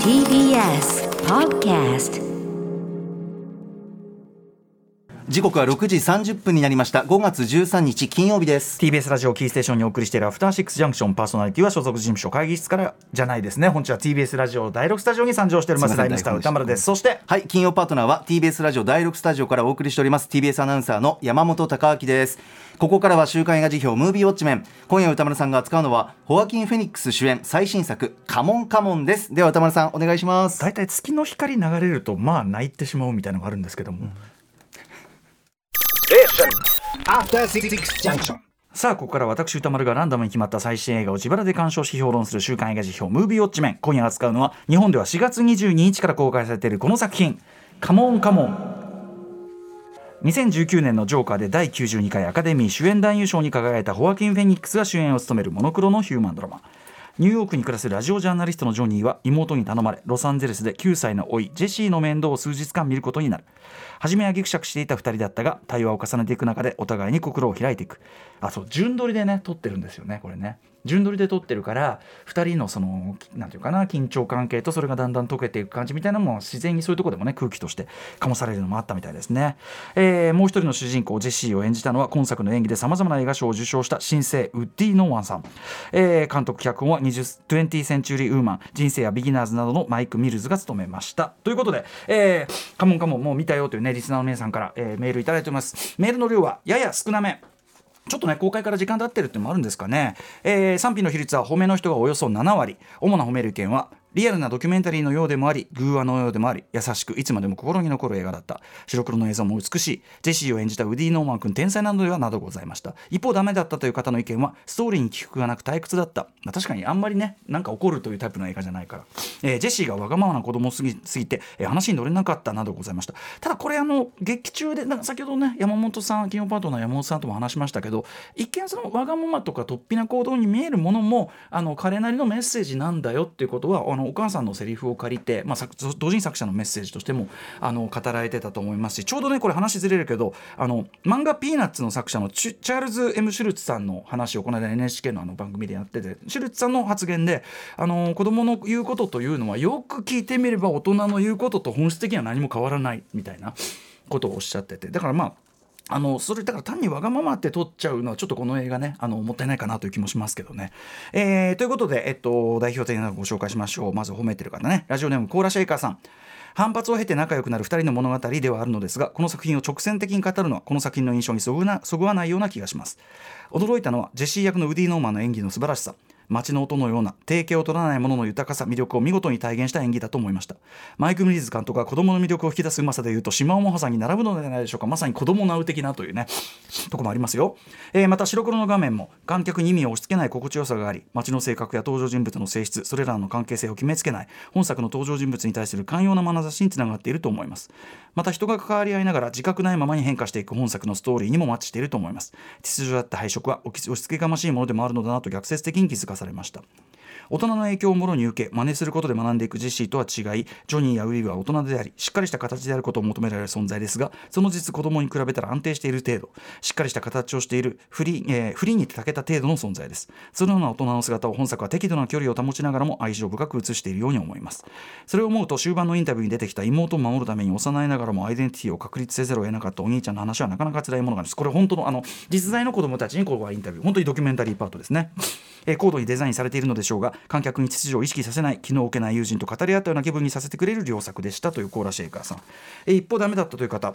TBS Podcast 時刻は6時30分になりました。5月13日金曜日です。TBS ラジオキーステーションにお送りしているアフターシックスジャンクションパーソナリティは所属事務所会議室からじゃないですね。本日は TBS ラジオ第6スタジオに参上しております。ライムスター歌丸です。そしてはい金曜パートナーは TBS ラジオ第6スタジオからお送りしております。TBS アナウンサーの山本貴明です。ここからは週刊映画辞表ムービーウォッチメン。今夜歌丸さんが扱うのはホアキン・フェニックス主演最新作カモンカモンです。では歌丸さんお願いします。大体月の光流れるとまあ泣いてしまうみたいなのがあるんですけども、After Six Junction. さあここから私歌丸がランダムに決まった最新映画を自腹で鑑賞し評論する週刊映画辞表。ムービーウォッチメン今夜扱うのは日本では4月22日から公開されているこの作品「カモンカモン」2019年のジョーカーで第92回アカデミー主演男優賞に輝いたホアキン・フェニックスが主演を務めるモノクロのヒューマンドラマニューヨークに暮らすラジオジャーナリストのジョニーは妹に頼まれロサンゼルスで9歳の甥ジェシーの面倒を数日間見ることになる。初めはぎくしゃくしていた2人だったが対話を重ねていく中でお互いに心を開いていく。あそう順撮りでね撮ってるんですよねこれね。順撮りで撮ってるから2人のそのなんていうかな緊張関係とそれがだんだん解けていく感じみたいなのも自然にそういうとこでもね空気として醸されるのもあったみたいですね、えーもう一人の主人公ジェシーを演じたのは今作の演技でさまざまな映画賞を受賞した新星ウディ・ノーマンさん、えー監督脚本は 20, 20センチュリー・ウーマン人生はビギナーズなどのマイク・ミルズが務めました。ということで、えーカモンカモンもう見たよというねリスナーの皆さんから、えーメールいただいております。メールの量はやや少なめ。ちょっとね公開から時間経ってるっていうのもあるんですかね、えー賛否の比率は褒めの人がおよそ7割。主な褒める意見はリアルなドキュメンタリーのようでもあり寓話のようでもあり優しくいつまでも心に残る映画だった。白黒の映像も美しい。ジェシーを演じたウディ・ノーマン君天才なのではなどございました。一方ダメだったという方の意見はストーリーに起伏がなく退屈だった、まあ、確かにあんまりねなんか起こるというタイプの映画じゃないから、えージェシーがわがままな子供すぎすぎて、えー話に乗れなかったなどございました。ただこれあの劇中でなんか先ほどね山本さん金曜パートナー山本さんとも話しましたけど一見そのわがままとか突飛な行動に見えるものもあの彼なりのメッセージなんだよっていうことはあのお母さんのセリフを借りて、まあ、作同人作者のメッセージとしてもあの語られてたと思いますしちょうどねこれ話ずれるけどあの漫画「ピーナッツ」の作者のチチャールズ・ M・ シュルツさんの話をこの間 NHK のあの番組でやっててシュルツさんの発言であの子供の言うことというのはよく聞いてみれば大人の言うことと本質的には何も変わらないみたいなことをおっしゃっててだからまああのそれだから単にわがままって撮っちゃうのはちょっとこの映画ねあのもったいないかなという気もしますけどね。えーということで、えっと、代表的なご紹介しましょうまず褒めてる方ねラジオネームコーラシェイカーさん。反発を経て仲良くなる2人の物語ではあるのですがこの作品を直線的に語るのはこの作品の印象にそぐなそぐわないような気がします驚いたのはジェシー役のウディ・ノーマンの演技の素晴らしさ街の音のような定型を取らないものの豊かさ魅力を見事に体現した演技だと思いました。マイク・ミリーズ監督が子供の魅力を引き出すうまさでいうと島尾真帆さんに並ぶのではないでしょうか。まさに子供ナウ的なというねとこもありますよ、えーまた白黒の画面も観客に意味を押し付けない心地よさがあり街の性格や登場人物の性質それらの関係性を決めつけない本作の登場人物に対する寛容な眼差しにつながっていると思います。また人が関わり合いながら自覚ないままに変化していく本作のストーリーにもマッチしていると思います。秩序だった配色は押し付けがましいものでもあるのだなと逆説的に気づかされました。大人の影響をもろに受け真似することで学んでいくジェシーとは違いジョニーやウィルは大人でありしっかりした形であることを求められる存在ですがその実子供に比べたら安定している程度しっかりした形をしているフリ,、えーフリーに長けた程度の存在です。そのような大人の姿を本作は適度な距離を保ちながらも愛情深く映しているように思います。それを思うと終盤のインタビューに出てきた妹を守るために幼いながらもアイデンティティを確立せざるを得なかったお兄ちゃんの話はなかなか辛いものがあるんですこれ本当のあの実在の子供たちにここはインタビュー本当にドキュメンタリーパートですね。えー高度にデザインされているのでしょうが観客に秩序を意識させない気の置けない友人と語り合ったような気分にさせてくれる良作でしたというコーラシェイカーさん、え一方ダメだったという方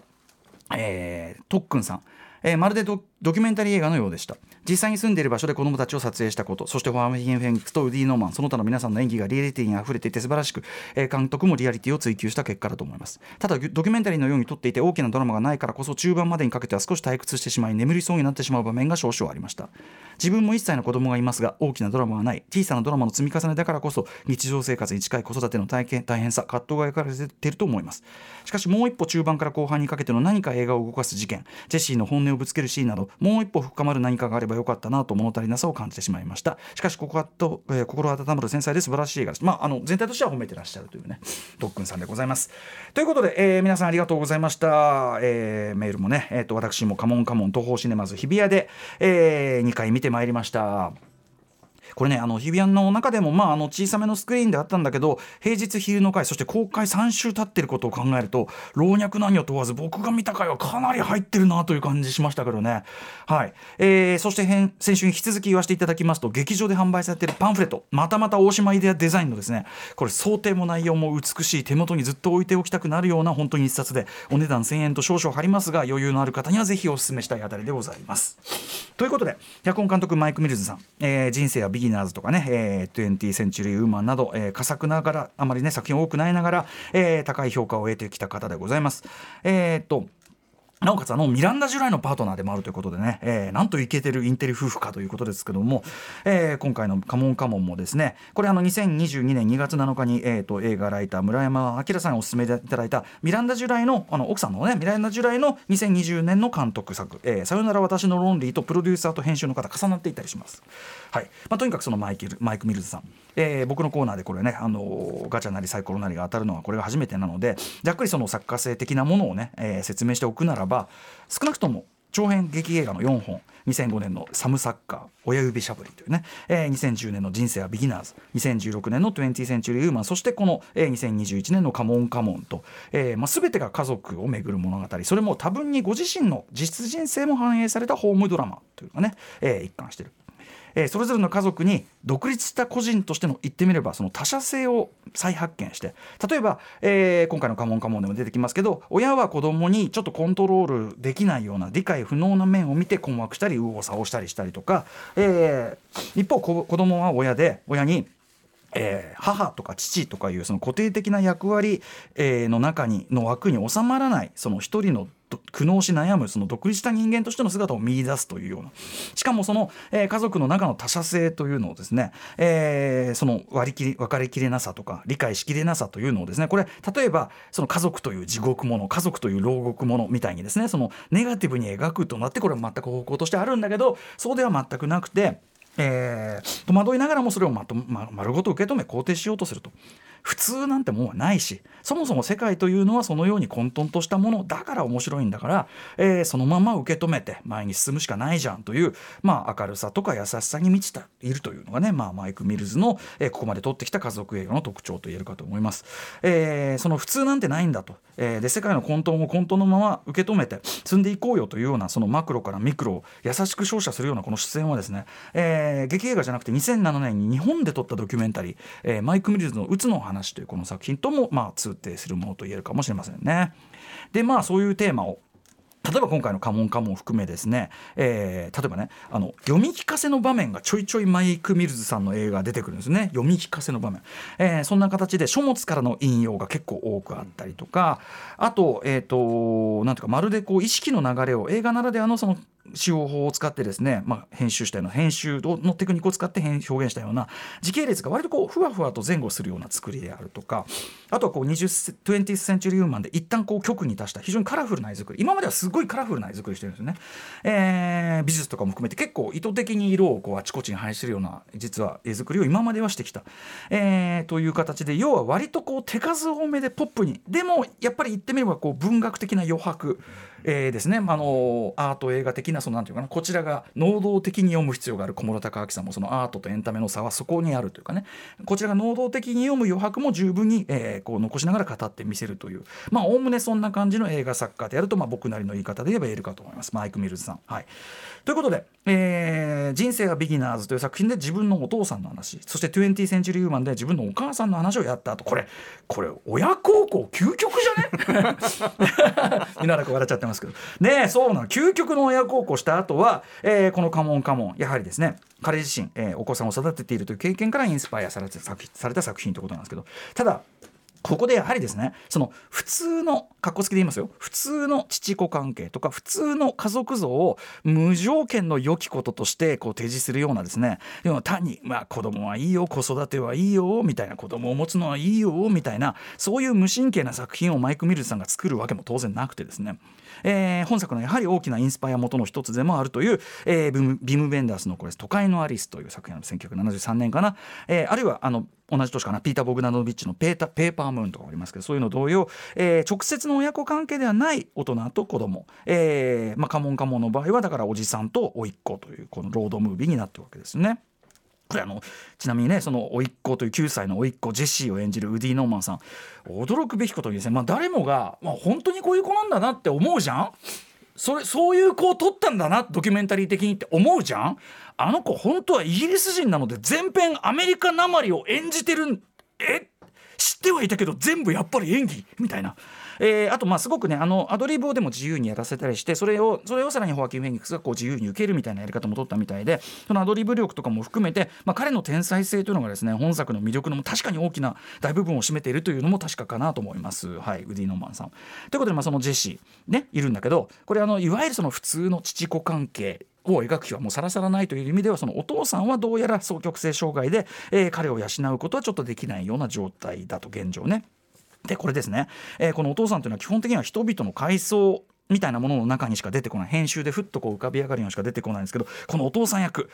えー、特訓さん、えーまるでドドキュメンタリー映画のようでした。実際に住んでいる場所で子供たちを撮影したことそしてファーメヒン・フェニックスとウディ・ノーマンその他の皆さんの演技がリアリティにあふれていて素晴らしく、えー監督もリアリティを追求した結果だと思います。ただドキュメンタリーのように撮っていて大きなドラマがないからこそ中盤までにかけては少し退屈してしまい眠りそうになってしまう場面が少々ありました。自分も1歳の子供がいますが大きなドラマがない。小さなドラマの積み重ねだからこそ日常生活に近い子育ての体験大変さ葛藤が描かれていると思います。しかしもう一歩中盤から後半にかけての何か映画を動かす事件ジェシーの本音をぶつけるシーンなどもう一歩深まる何かがあればよかったなと物足りなさを感じてしまいました。しかしここはと、えー心温まる繊細で素晴らしい映画です。まああの全体としては褒めてらっしゃるというね特訓さんでございます。ということで、えー皆さんありがとうございました、えーメールもね、えー、と私もカモンカモン東方シネマズ日比谷で、え2回見てまいりました。これねあの日比谷の中でもまああの小さめのスクリーンであったんだけど平日昼の回そして公開3週経ってることを考えると老若男女問わず僕が見た回はかなり入ってるなという感じしましたけどねはい、えー、そして編先週に引き続き言わせていただきますと劇場で販売されているパンフレットまたまた大島イデアデザインのですねこれ想定も内容も美しい手元にずっと置いておきたくなるような本当に一冊でお値段1000円と少々張りますが余裕のある方にはぜひお勧めしたいあたりでございます。ということで脚本監督マイク・ミルズさん、えー人生はビギナーズとかね、えー、20センチュリーウーマンなど、えー、佳作ながらあまりね作品多くないながら、えー高い評価を得てきた方でございます。えーっとなおかつあのミランダ・ジュライのパートナーでもあるということでね、えーなんとイケてるインテリ夫婦かということですけども、えー今回の「カモンカモン」もですねこれあの2022年2月7日に、えー、と映画ライター村山明さんにお勧めいただいたミランダ・ジュライのあの奥さんのねミランダ・ジュライの2020年の監督作「えーさよなら私のロンリー」とプロデューサーと編集の方重なっていたりします。はいまあ、とにかくそのマイケルマイク・ミルズさん、えー僕のコーナーでこれね、あのーガチャなりサイコロなりが当たるのはこれが初めてなのでざっくりその作家性的なものをね、えー説明しておくならば少なくとも長編劇映画の4本2005年の「サムサッカー親指しゃぶり」というね、えー2010年の「人生はビギナーズ」2016年の「20センチュリーウーマン」そしてこの、えー2021年の「カモンカモンと」えーまあ、全てが家族をめぐる物語それも多分にご自身の実人生も反映されたホームドラマというのがね、えー一貫してる。えーそれぞれの家族に独立した個人としての言ってみればその他者性を再発見して例えば、えー今回の「カモンカモン」でも出てきますけど親は子供にちょっとコントロールできないような理解不能な面を見て困惑したり右往左往したりしたりとか、えー一方こ子供は親で親にえー母とか父とかいうその固定的な役割、えーの中にの枠に収まらないその一人の苦悩し悩むその独立した人間としての姿を見出すというようなしかもその、えー家族の中の他者性というのをですね、えーその割り切り分かりきれなさとか理解しきれなさというのをですねこれ例えばその家族という地獄もの家族という牢獄ものみたいにですねそのネガティブに描くとなってこれは全く方向としてあるんだけどそうでは全くなくて。えー戸惑いながらもそれをまと、ま、丸ごと受け止め肯定しようとすると普通なんてもんはないしそもそも世界というのはそのように混沌としたものだから面白いんだから、えーそのまま受け止めて前に進むしかないじゃんという、まあ、明るさとか優しさに満ちているというのがね、まあ、マイク・ミルズの、えーここまで撮ってきた家族映画の特徴と言えるかと思います。えーその普通なんてないんだと、えーで世界の混沌を混沌のまま受け止めて積んでいこうよというようなそのマクロからミクロを優しく照射するようなこの出演はですね、えー劇映画じゃなくて2007年に日本で撮ったドキュメンタリー「えーマイク・ミルズのうつの話」話というこの作品ともまあ通底するものと言えるかもしれませんね。でまあそういうテーマを例えば今回の「カモンカモン」含めですね、えー例えばねあの読み聞かせの場面がちょいちょいマイク・ミルズさんの映画出てくるんですね。読み聞かせの場面、えーそんな形で書物からの引用が結構多くあったりとか。あとえっ、となんていうかまるでこう意識の流れを映画ならではのその手法法を使ってですね、まあ、編集したような編集のテクニックを使って表現したような時系列が割とこうふわふわと前後するような作りであるとかあとはこう 20th Century Woman で一旦こう局に達した非常にカラフルな絵作り。今まではすごいカラフルな絵作りしてるんですね、えー美術とかも含めて結構意図的に色をこうあちこちに配してるような実は絵作りを今まではしてきた、えーという形で要は割とこう手数多めでポップにでもやっぱり言ってみればこう文学的な余白えーですね、まああのアート映画的なそのなんていうかなこちらが能動的に読む必要がある小室孝明さんもそのアートとエンタメの差はそこにあるというかね。こちらが能動的に読む余白も十分に、えーこう残しながら語ってみせるという。まあおおむねそんな感じの映画作家であると、まあ、僕なりの言い方で言えば言えるかと思います。マイク・ミルズさん。はい、ということで、えー人生がビギナーズ」という作品で自分のお父さんの話そして「20センチュリー・ウーマン」で自分のお母さんの話をやった後これこれ親孝行究極じゃね？みんななんか笑っちゃってますけど。ねえそうなの。究極の親孝行した後は、えーこの「カモンカモン」やはりですね彼自身、えーお子さんを育てているという経験からインスパイアされた作された作品ということなんですけど。ただここでやはりですねその普通の格好つきで言いますよ。普通の父子関係とか普通の家族像を無条件の良きこととしてこう提示するようなですね。でも単にまあ子供はいいよ子育てはいいよみたいな子供を持つのはいいよみたいなそういう無神経な作品をマイク・ミルズさんが作るわけも当然なくてですね。えー本作のやはり大きなインスパイア元の一つでもあるという、えーヴィムヴィム・ヴェンダースのこれ「都会のアリス」という作品なんです1973年かな、えーあるいはあの同じ年かなピーター・ボグダノビッチのペータ「ペーパームーン」とかありますけどそういうの同様、えー直接の親子関係ではない大人と子供、えーまあ、カモンカモンの場合はだからおじさんと甥っ子というこのロードムービーになってるわけですね。これあのちなみにねその甥っ子という9歳の甥っ子ジェシーを演じるウディ・ノーマンさん。驚くべきことにですね、まあ、誰もが、まあ、本当にこういう子なんだなって思うじゃん。それそういう子を撮ったんだなドキュメンタリー的にって思うじゃん。あの子本当はイギリス人なので全編アメリカなまりを演じてるえ？知ってはいたけど全部やっぱり演技？みたいな。えー、あとまあすごくねあのアドリブをでも自由にやらせたりしてそれをそれをさらにホアキン・フェニックスがこう自由に受けるみたいなやり方も取ったみたいでそのアドリブ力とかも含めて、まあ、彼の天才性というのがですね本作の魅力の確かに大きな大部分を占めているというのも確かかなと思います、はい、ウディ・ノーマンさん。ということで、まあ、そのジェシー、ね、いるんだけどこれあのいわゆるその普通の父子関係を描く日はもうさらさらないという意味ではそのお父さんはどうやら双極性障害で、えー、彼を養うことはちょっとできないような状態だと現状ね。でこれですね、えー、このお父さんというのは基本的には人々の階層みたいなものの中にしか出てこない。編集でふっとこう浮かび上がるようにしか出てこないんですけどこのお父さん役、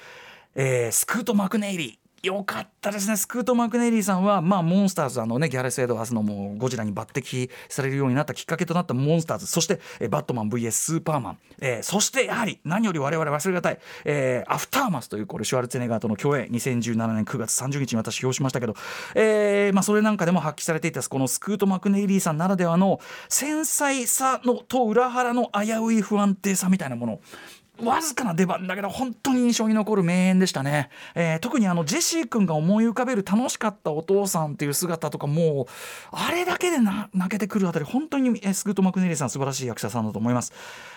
えー、スクート・マクネイリー。よかったですね。スクート・マクネリーさんは、まあ、モンスターズあの、ね、ギャレス・エドワーズのもうゴジラに抜擢されるようになったきっかけとなったモンスターズそしてえバットマン VS スーパーマン、えー、そしてやはり何より我々忘れがたい、えー、アフターマスというこれシュワルツェネガーとの共演。2017年9月30日に私表しましたけど、えーまあ、それなんかでも発揮されていたこのスクート・マクネリーさんならではの繊細さのと裏腹の危うい不安定さみたいなもの。わずかな出番だけど本当に印象に残る名演でしたね、えー、特にあのジェシー君が思い浮かべる楽しかったお父さんっていう姿とかもうあれだけで泣けてくるあたり本当にスクート・マクネリーさん素晴らしい役者さんだと思います。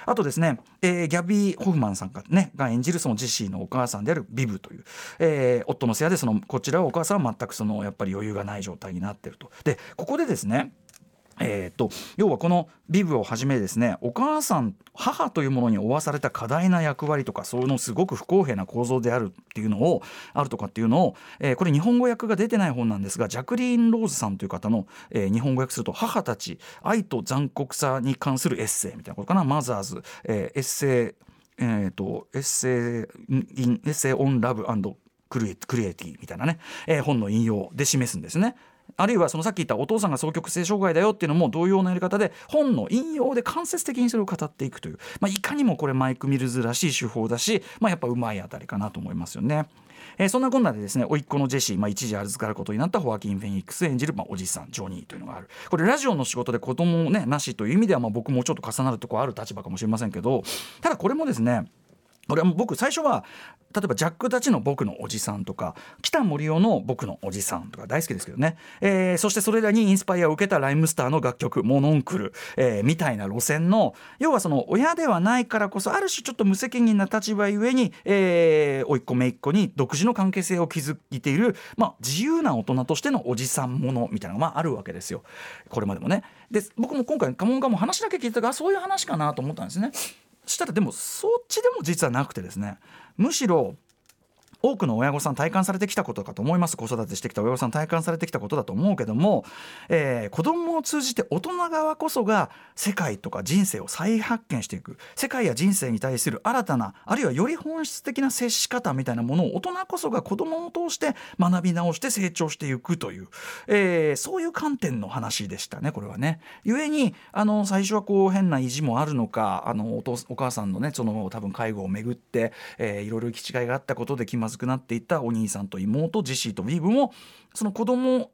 あとですね、えー、ギャビー・ホフマンさんがねが演じるそのジェシーのお母さんであるビブという、えー、夫のせいでそのこちらはお母さんは全くそのやっぱり余裕がない状態になってると。でここでですねえーと、要はこのビブをはじめですねお母さん母というものに負わされた過大な役割とかそういうのすごく不公平な構造であるっていうのをあるとかっていうのを、えー、これ日本語訳が出てない本なんですがジャクリーン・ローズさんという方の、えー、日本語訳すると「母たち愛と残酷さに関するエッセイ」みたいなことかな「マザーズ、えー、エッセイ」えーと、 Essay an Essay on Love Cruelty みたいなね、えー、本の引用で示すんですね。あるいはそのさっき言ったお父さんが双極性障害だよっていうのも同様のやり方で本の引用で間接的にそれを語っていくという、まあ、いかにもこれマイク・ミルズらしい手法だし、まあ、やっぱうまいあたりかなと思いますよね。えー、そんなこんなでですね甥っ子のジェシー、まあ、一時預かることになったホアキン・フェニックス演じる、まあ、おじさんジョニーというのがあるこれラジオの仕事で子供をねなしという意味ではまあ僕もちょっと重なるとこある立場かもしれませんけどただこれもですねこれは僕最初は例えばジャックたちの僕のおじさんとか北森生の僕のおじさんとか大好きですけどね、えー、そしてそれらにインスパイアを受けたライムスターの楽曲「モノンクル」えー、みたいな路線の要はその親ではないからこそある種ちょっと無責任な立場ゆえに、えー、甥っ子姪っ子に独自の関係性を築いている、まあ、自由な大人としてのおじさんものみたいなのが、あ、あるわけですよこれまでもね。で僕も今回カモンカモン話だけ聞いたからそういう話かなと思ったんですね。したらでもそっちでも実はなくてですね。むしろ多くの親御さん体感されてきたことかと思います子育てしてきた親御さん体感されてきたことだと思うけども、えー、子供を通じて大人側こそが世界とか人生を再発見していく世界や人生に対する新たなあるいはより本質的な接し方みたいなものを大人こそが子供を通して学び直して成長していくという、えー、そういう観点の話でしたねこれはね。故にあの最初はこう変な意地もあるのかあのお父お母さんのねその多分介護をめぐって、えー、いろいろ行き違いがあったことで気まずくなっていったお兄さんと妹ジェシーとビーブもその子供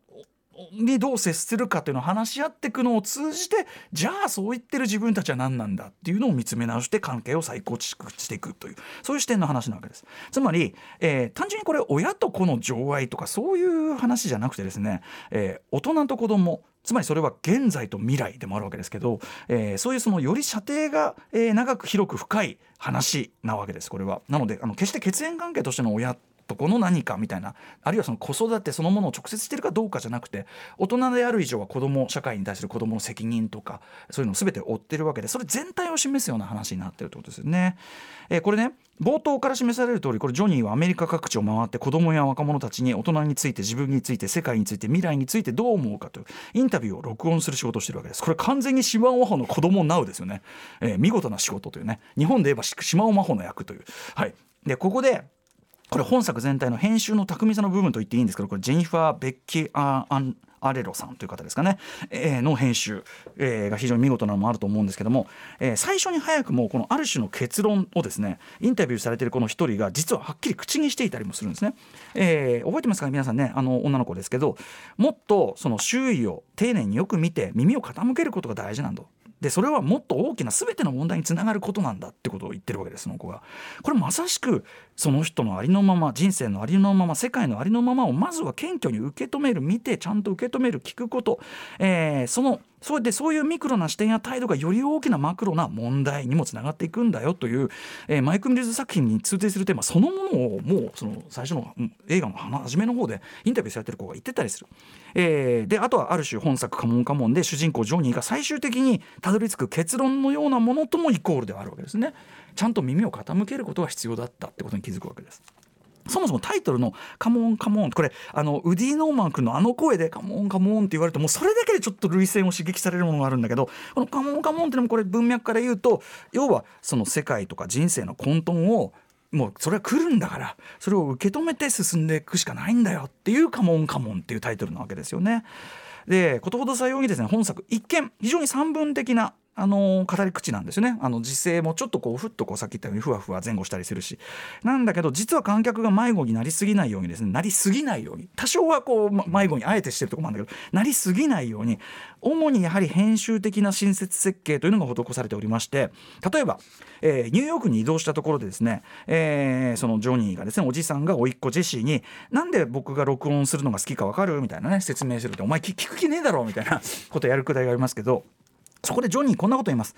にどう接するかというのを話し合っていくのを通じてじゃあそう言ってる自分たちは何なんだっていうのを見つめ直して関係を再構築していくという。そういう視点の話なわけです。つまり、えー、単純にこれ親と子の情愛とかそういう話じゃなくてですね、えー、大人と子供つまりそれは現在と未来でもあるわけですけど、えー、そういうそのより射程が、えー、長く広く深い話なわけですこれは。なのであの決して血縁関係としての親とこの何かみたいなあるいはその子育てそのものを直接してるかどうかじゃなくて大人である以上は子供社会に対する子供の責任とかそういうのを全て負ってるわけでそれ全体を示すような話になってるってことですよね。えー、これね冒頭から示される通りこれジョニーはアメリカ各地を回って子供や若者たちに大人について自分について世界について未来についてどう思うかというインタビューを録音する仕事をしてるわけです。これ完全に島尾真帆の子供ナウですよね、えー、見事な仕事というね。日本で言えば島尾真帆の役という。はい。でここでこれ本作全体の編集の巧みさの部分と言っていいんですけどこれジェニファー・ベッキー・アンアレロさんという方ですかね、えーの編集、えーが非常に見事なのもあると思うんですけども、えー最初に早くもこのある種の結論をですねインタビューされているこの一人が実ははっきり口にしていたりもするんですね、えー覚えてますか皆さんねあの女の子ですけどもっとその周囲を丁寧によく見て耳を傾けることが大事なんだ。でそれはもっと大きな全ての問題につながることなんだってことを言ってるわけですその子が。これまさしくその人のありのまま人生のありのまま世界のありのままをまずは謙虚に受け止める見てちゃんと受け止める聞くこと、えーそのそうでそういうミクロな視点や態度がより大きなマクロな問題にもつながっていくんだよという、えーマイク・ミルズ作品に通底するテーマそのものをもうその最初の映画の初めの方でインタビューされてる子が言ってたりする。えーであとはある種本作「カモンカモン」で主人公ジョニーが最終的にたどり着く結論のようなものともイコールではあるわけですね。ちゃんと耳を傾けることが必要だったってことに気づくわけです。そもそもタイトルの「カモンカモン」これあのウディ・ノーマン君のあの声で「C'mon c'mon」って言われるともうそれだけでちょっと涙腺を刺激されるものがあるんだけどこの「カモンカモン」ってのもこれ文脈から言うと要はその世界とか人生の混沌をもうそれは来るんだからそれを受け止めて進んでいくしかないんだよっていう「カモンカモン」っていうタイトルなわけですよね。でことほどさようにですね本作一見非常に散文的なあの語り口なんですよねあの時勢もちょっとこうふっとこうさっき言ったようにふわふわ前後したりするしなんだけど実は観客が迷子になりすぎないようにですねなりすぎないように多少はこうま迷子にあえてしてるところもあるんだけどなりすぎないように主にやはり編集的な親切設計というのが施されておりまして例えば、えーニューヨークに移動したところでですね、えーそのジョニーがですねおじさんが甥っ子ジェシーに「なんで僕が録音するのが好きか分かる?」みたいなね説明すると「お前聞聞く気ねえだろ」みたいなことやるくだりがありますけど。そこでジョニーこんなこと言います。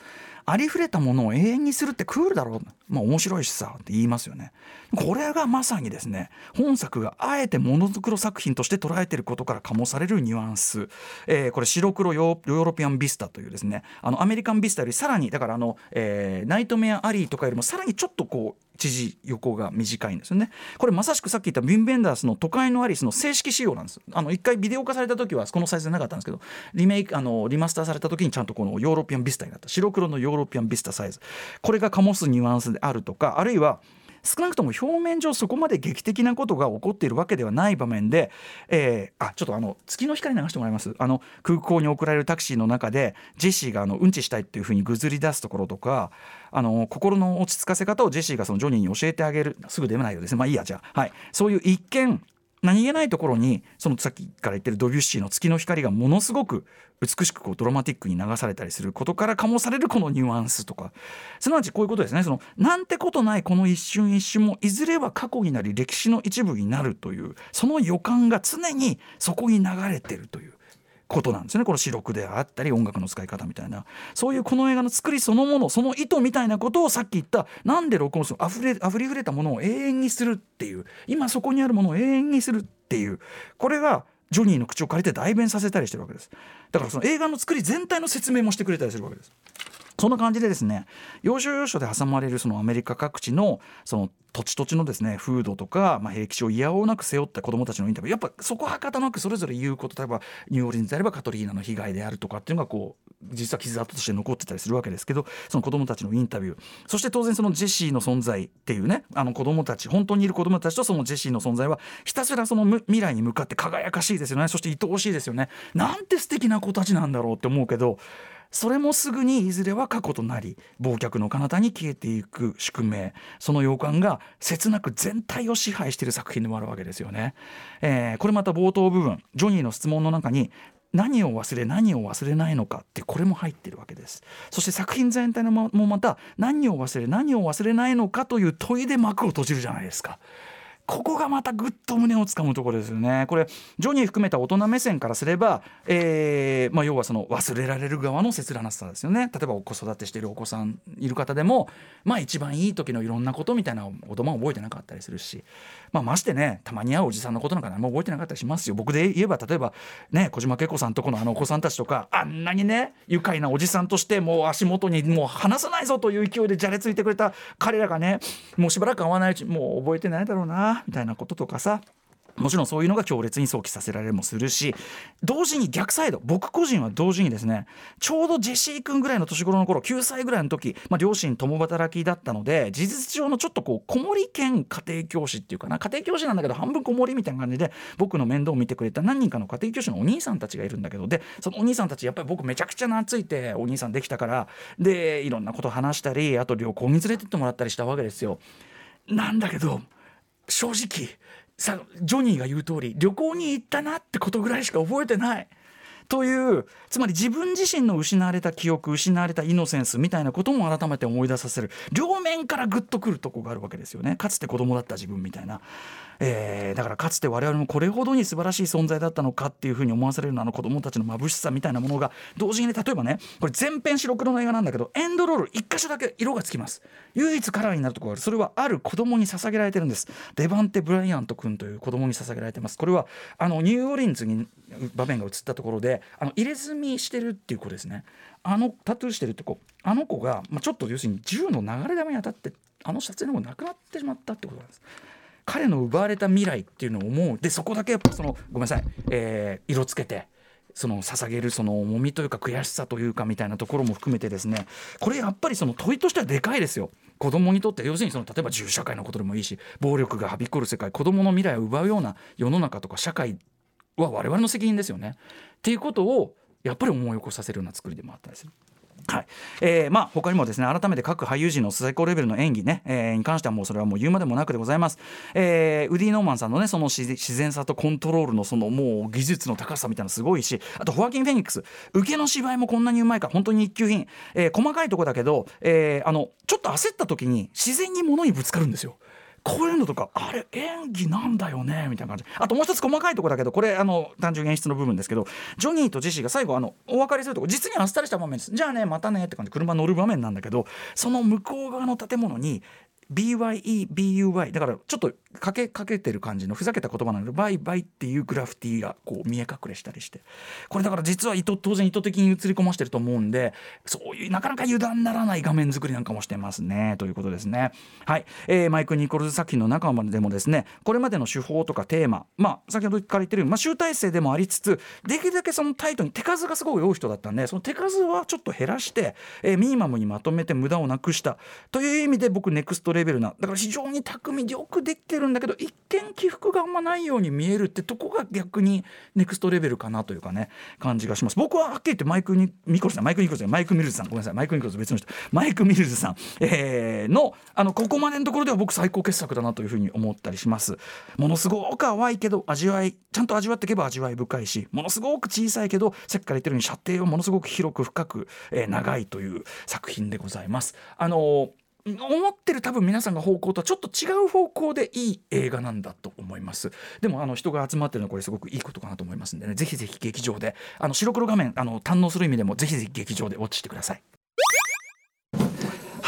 ありふれたものを永遠にするってクールだろう。まあ面白いしさって言いますよね。これがまさにですね、本作があえてモノクロ作品として捉えてることから醸されるニュアンス。えーこれ白黒ヨーロピアンビスタというですね、あのアメリカンビスタよりさらに、だからあの、えーナイトメアアリーとかよりもさらにちょっとこう、縦横が短いんですよね。これまさしくさっき言ったヴィム・ヴェンダースの都会のアリスの正式仕様なんです。あの一回ビデオ化された時はこのサイズじゃなかったんですけど、リメイクあのリマスターされた時にちゃんとこのヨーロピアンビスタになった白黒のヨーロロピアンビスタサイズ。これが醸すニュアンスであるとか、あるいは少なくとも表面上そこまで劇的なことが起こっているわけではない場面で、えーあちょっとあの月の光流してもらいます。あの空港に送られるタクシーの中でジェシーがあのうんちしたいっていうふうにぐずり出すところとかあの心の落ち着かせ方をジェシーがそのジョニーに教えてあげる。すぐ出ないようです。ねまあいいやじゃあ、はい、そういう一見何気ないところにそのさっきから言ってるドビュッシーの月の光がものすごく美しくこうドラマティックに流されたりすることから醸されるこのニュアンスとかすなわちこういうことですね。そのなんてことないこの一瞬一瞬もいずれは過去になり歴史の一部になるというその予感が常にそこに流れてるという。ことなんですね。この視力であったり音楽の使い方みたいな。そういうこの映画の作りそのものその意図みたいなことをさっき言った。なんで録音するあふれあふりふれたものを永遠にするっていう。今そこにあるものを永遠にするっていう。これがジョニーの口を借りて代弁させたりしてるわけです。だからその映画の作り全体の説明もしてくれたりするわけです。そんな感じでですね要所要所で挟まれるそのアメリカ各地のその土地土地のですね風土とか、まあ、歴史をいやおうなく背負った子どもたちのインタビューやっぱそこはかたなくそれぞれ言うこと例えばニューオーリンズであればカトリーナの被害であるとかっていうのがこう実は傷跡として残ってたりするわけですけどその子どもたちのインタビューそして当然そのジェシーの存在っていうねあの子どもたち本当にいる子どもたちとそのジェシーの存在はひたすらその未来に向かって輝かしいですよね。そして愛おしいですよね。なんて素敵な子たちなんだろうって思うけどそれもすぐにいずれは過去となり忘却の彼方に消えていく宿命。その予感が切なく全体を支配している作品でもあるわけですよね。えーこれまた冒頭部分ジョニーの質問の中に何を忘れ何を忘れないのかってこれも入っているわけです。そして作品全体のもまた何を忘れ何を忘れないのかという問いで幕を閉じるじゃないですか。ここがまたぐっと胸をつかむところですよね。これジョニー含めた大人目線からすれば、えーまあ、要はその忘れられる側の切なさですよね。例えばお子育てしているお子さんいる方でも、まあ、一番いい時のいろんなことみたいなことも覚えてなかったりするし、まあ、ましてねたまに会うおじさんのことなんか何も覚えてなかったりしますよ。僕で言えば例えば、ね、小島恵子さんとこのあのお子さんたちとかあんなにね愉快なおじさんとしてもう足元にもう離さないぞという勢いでじゃれついてくれた彼らがねもうしばらく会わないうちもう覚えてないだろうなみたいなこととかさもちろんそういうのが強烈に想起させられもするし同時に逆サイド僕個人は同時にですねちょうどジェシー君ぐらいの年頃の頃9歳ぐらいの時、まあ、両親共働きだったので事実上のちょっとこう子守兼家庭教師っていうかな家庭教師なんだけど半分子守みたいな感じで僕の面倒を見てくれた何人かの家庭教師のお兄さんたちがいるんだけどでそのお兄さんたちやっぱり僕めちゃくちゃ懐いてお兄さんできたからでいろんなこと話したりあと旅行に連れてってもらったりしたわけですよ。なんだけど正直さジョニーが言う通り旅行に行ったなってことぐらいしか覚えてない。というつまり自分自身の失われた記憶失われたイノセンスみたいなことも改めて思い出させる。両面からグッとくるとこがあるわけですよね。かつて子供だった自分みたいな、えーだからかつて我々もこれほどに素晴らしい存在だったのかっていうふうに思わされるのはあの子供たちの眩しさみたいなものが同時にね例えばねこれ全編白黒の映画なんだけどエンドロール一箇所だけ色がつきます。唯一カラーになるところがあるそれはある子供に捧げられてるんです。デバンテ・ブライアント君という子供に捧げられてます。これはあのニューオリンズに場面が映ったところであの入れ墨してるっていう子ですね。あのタトゥーしてるって子あの子が、まあ、ちょっと要するに銃の流れ弾に当たってあの撮影の後亡くなってしまったってことなんです。彼の奪われた未来っていうのを思う。でそこだけやっぱそのごめんなさい、えー色つけてその捧げるその重みというか悔しさというかみたいなところも含めてですね。これやっぱりその問いとしてはでかいですよ。子供にとって要するにその例えば銃社会のことでもいいし暴力がはびこる世界子供の未来を奪うような世の中とか社会は我々の責任ですよね。っていうことをやっぱり思い起こさせるような作りでもあったりする。はい。えーまあ、他にもですね改めて各俳優陣の最高レベルの演技ね、えーに関してはもうそれはもう言うまでもなくでございます、えーウディ・ノーマンさんのねその自然さとコントロールのそのもう技術の高さみたいなのすごいしあとホアキン・フェニックス。受けの芝居もこんなにうまいか本当に一級品、えー細かいとこだけど、えーあのちょっと焦った時に自然に物にぶつかるんですよ。こういうのとかあれ演技なんだよねみたいな感じ。あともう一つ細かいとこだけどこれあの単純演出の部分ですけどジョニーとジェシーが最後あのお別れするとこ実にあっさりした場面です。じゃあねまたねって感じ。で車乗る場面なんだけどその向こう側の建物に BYEBUY だからちょっとかけかけてる感じのふざけた言葉なのでバイバイっていうグラフィティがこう見え隠れしたりして。これだから実は意図当然意図的に映り込ましてると思うんでそういうなかなか油断ならない画面作りなんかもしてますね。ということですね。はい、えーマイク・ニコルズ作品の中までもですねこれまでの手法とかテーマまあ先ほどから言ってるように、まあ、集大成でもありつつできるだけそのタイトに手数がすごい多い人だったんでその手数はちょっと減らして、えーミニマムにまとめて無駄をなくした。という意味で僕ネクストレレベルな。だから非常に巧みでよくできてるんだけど一見起伏があんまないように見えるってとこが逆にネクストレベルかなというかね感じがします。僕ははっきり言ってマイクにミコルズさんマイク・ニコルズじゃないマイク・ミルズさんごめんなさい。マイク・ニコルズ別の人。マイク・ミルズさん、えーのあのここまでのところでは僕最高傑作だなというふうに思ったりします。ものすごく淡いけど味わいちゃんと味わっていけば味わい深いしものすごく小さいけどさっきから言ってるように射程をものすごく広く深く、えー長いという作品でございます。あのー思ってる多分皆さんが方向とはちょっと違う方向でいい映画なんだと思います。でもあの人が集まってるのはこれすごくいいことかなと思いますんでね。ぜひぜひ劇場であの白黒画面あの堪能する意味でもぜひぜひ劇場でウォッチしてください。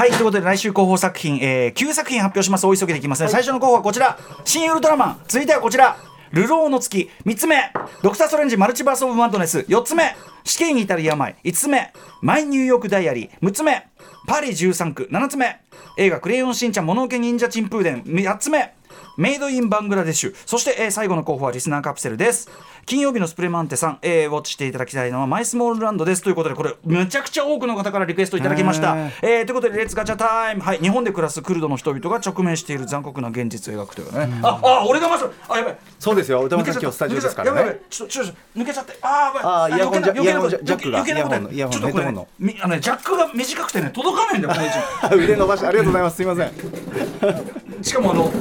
はいということで来週広報作品、えー、9作品発表します。大急ぎでいきますね、最初の候補はこちら「新ウルトラマン」続いてはこちら「流浪の月」3つ目「ドクター・ストレンジ・マルチバース・オブ・マッドネス」4つ目「死刑に至る病」5つ目「マイ・ニューヨーク・ダイアリー」6つ目「パリ13区」7つ目映画「クレヨンしんちゃんもののけニンジャ珍風伝」8つ目。メイドインバングラデシュ。そして、えー最後の候補はリスナーカプセルです。金曜日のスプレマンテさん、えーウォッチしていただきたいのはマイスモールランドです。ということでこれめちゃくちゃ多くの方からリクエストいただきました、へえーということで Let's ガチャ time はい日本で暮らすクルドの人々が直面している残酷な現実を描くというね、ああ俺がまずあやばい。そうですよ。宇多丸さん今日スタジオですからね。やばい。ちょっとちょっと抜けちゃって。あーやばい。あーイヤホンジャックがイヤホンのイヤホンちょっとこれヘッドホンの。みあのねジャックが短くてね届かないんだよこの位置 腕伸ばしてありがとうございます。すいません。しかもあの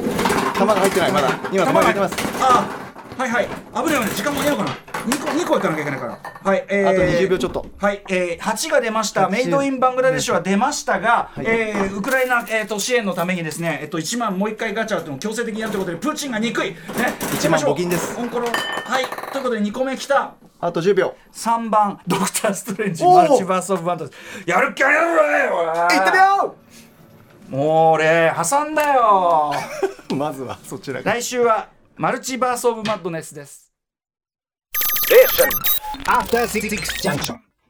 玉が入ってない。まだ。今玉が入ってます。あはいはい。危ない危ない。時間もいいのかな2個二個いかなきゃいけないから。はいえー。あと20秒ちょっと。はい、えー、8が出ました、8メイドインバングラデシュは出ましたが、い。えーウクライナ、えー、と支援のためにですね、えっと1万もう1回ガチャっていうのを強制的にやるということで、プーチンが憎い、ね、1万募金です。オンコロ。はい、ということで2個目きた。あと10秒。3番ドクター・ストレンジ。マルチバース・オブ・バンドやる気あるよおいいってみよもう俺挟んだよ。う まずはそちらが来週はマルチバース・オブ・マッドネスです After Six Junction.